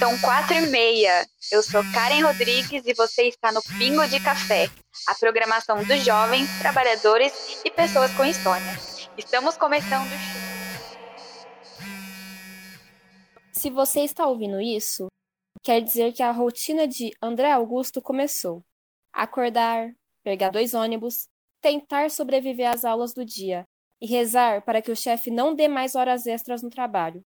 São quatro e meia. Eu sou Karen Rodrigues e você está no Pingo de Café, a programação dos jovens, trabalhadores e pessoas com história. Estamos começando. Se você está ouvindo isso, quer dizer que a rotina de André Augusto começou. Acordar, pegar dois ônibus, tentar sobreviver às aulas do dia e rezar para que o chefe não dê mais horas extras no trabalho.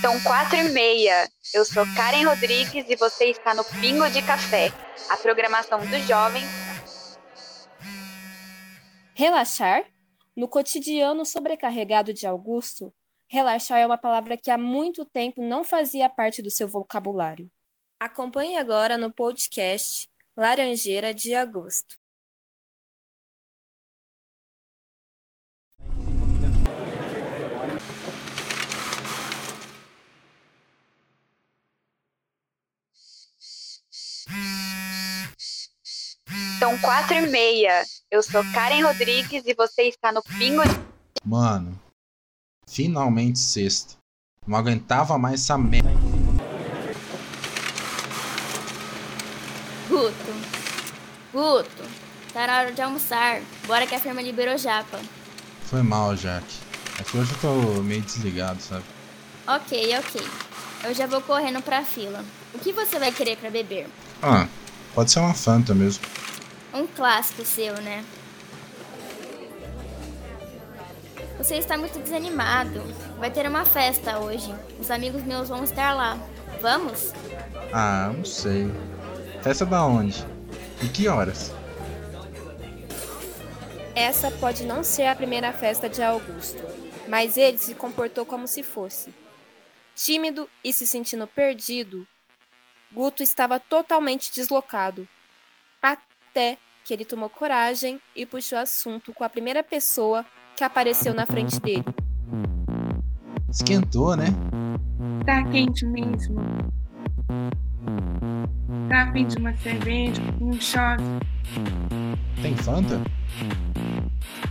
São quatro e meia. Eu sou Karen Rodrigues e você está no Pingo de Café, a programação dos jovens. Relaxar? No cotidiano sobrecarregado de Augusto, relaxar é uma palavra que há muito tempo não fazia parte do seu vocabulário. Acompanhe agora no podcast Laranjeira de Agosto. Quatro e meia. Eu sou Karen Rodrigues e você está no Pingo de... Mano, finalmente sexta. Não aguentava mais essa merda. Guto. Guto. Tá na hora de almoçar. Bora que a firma liberou japa. Foi mal, Jack. É que hoje eu tô meio desligado, sabe? Ok, ok. Eu já vou correndo pra fila. O que você vai querer pra beber? Ah, pode ser uma Fanta mesmo. Um clássico seu, né? Você está muito desanimado. Vai ter uma festa hoje. Os amigos meus vão estar lá. Vamos? Ah, não sei. Festa da onde? E que horas? Essa pode não ser a primeira festa de Augusto, mas ele se comportou como se fosse. Tímido e se sentindo perdido, Guto estava totalmente deslocado. Até que ele tomou coragem e puxou assunto com a primeira pessoa que apareceu na frente dele. Esquentou, né? Tá quente mesmo. Tá a fim de uma cerveja, um shot. Tem Fanta?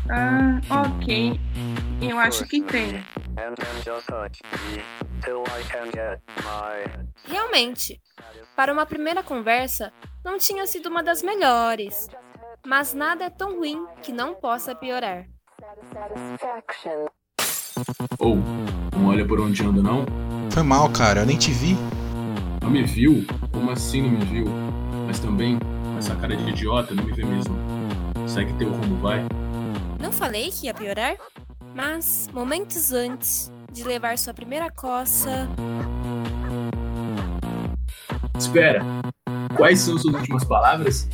Ah, ok. Eu acho que tem. Realmente, para uma primeira conversa, não tinha sido uma das melhores. Mas nada é tão ruim que não possa piorar. Ou, não olha por onde ando não? Foi mal, cara. Eu nem te vi. Não me viu? Como assim não me viu? Mas também, com essa cara de idiota, não me vê mesmo. Segue teu rumo, vai. Não falei que ia piorar? Mas, momentos antes de levar sua primeira coça, Espera! Quais são suas últimas palavras?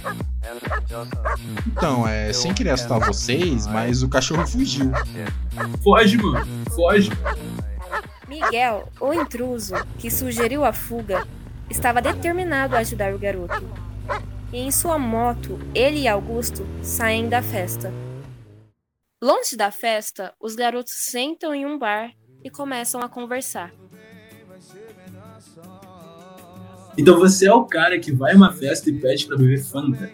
Então, é sem querer assustar vocês, mas o cachorro fugiu. Foge, mano! Foge! Miguel, o intruso que sugeriu a fuga, estava determinado a ajudar o garoto. E em sua moto, ele e Augusto saem da festa. Longe da festa, os garotos sentam em um bar e começam a conversar. Então você é o cara que vai a uma festa e pede pra beber Fanta.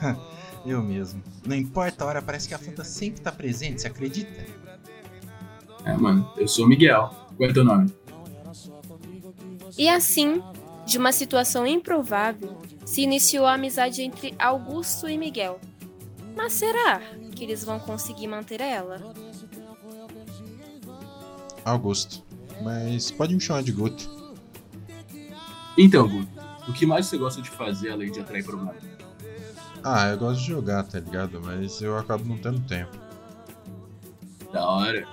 Eu mesmo. Não importa a hora, parece que a Fanta sempre tá presente, você acredita? É, mano, eu sou o Miguel. Qual é teu nome? E assim, de uma situação improvável, se iniciou a amizade entre Augusto e Miguel. Mas será que eles vão conseguir manter ela? Augusto. Mas pode me chamar de Guto. Então, Guto, o que mais você gosta de fazer além de atrair problema? Ah, eu gosto de jogar, tá ligado? Mas eu acabo não tendo tempo. Da hora.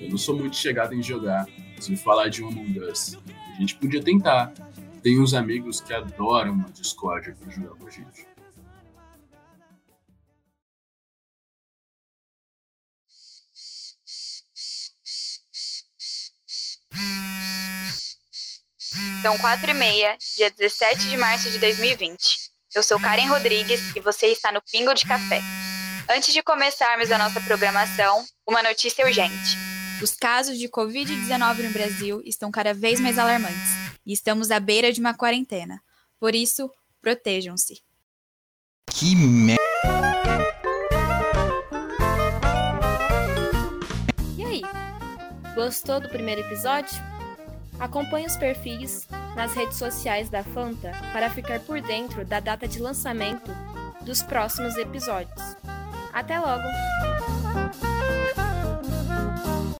Eu não sou muito chegado em jogar. Se me falar de um Among Us, a gente podia tentar. Tem uns amigos que adoram uma Discord pra jogar com a gente. São quatro e meia, dia 17 de março de 2020. Eu sou Karen Rodrigues e você está no Pingo de Café. Antes de começarmos a nossa programação, uma notícia urgente. Os casos de Covid-19 no Brasil estão cada vez mais alarmantes e estamos à beira de uma quarentena. Por isso, protejam-se. Que merda. E aí? Gostou do primeiro episódio? Acompanhe os perfis nas redes sociais da Fanta para ficar por dentro da data de lançamento dos próximos episódios. Até logo!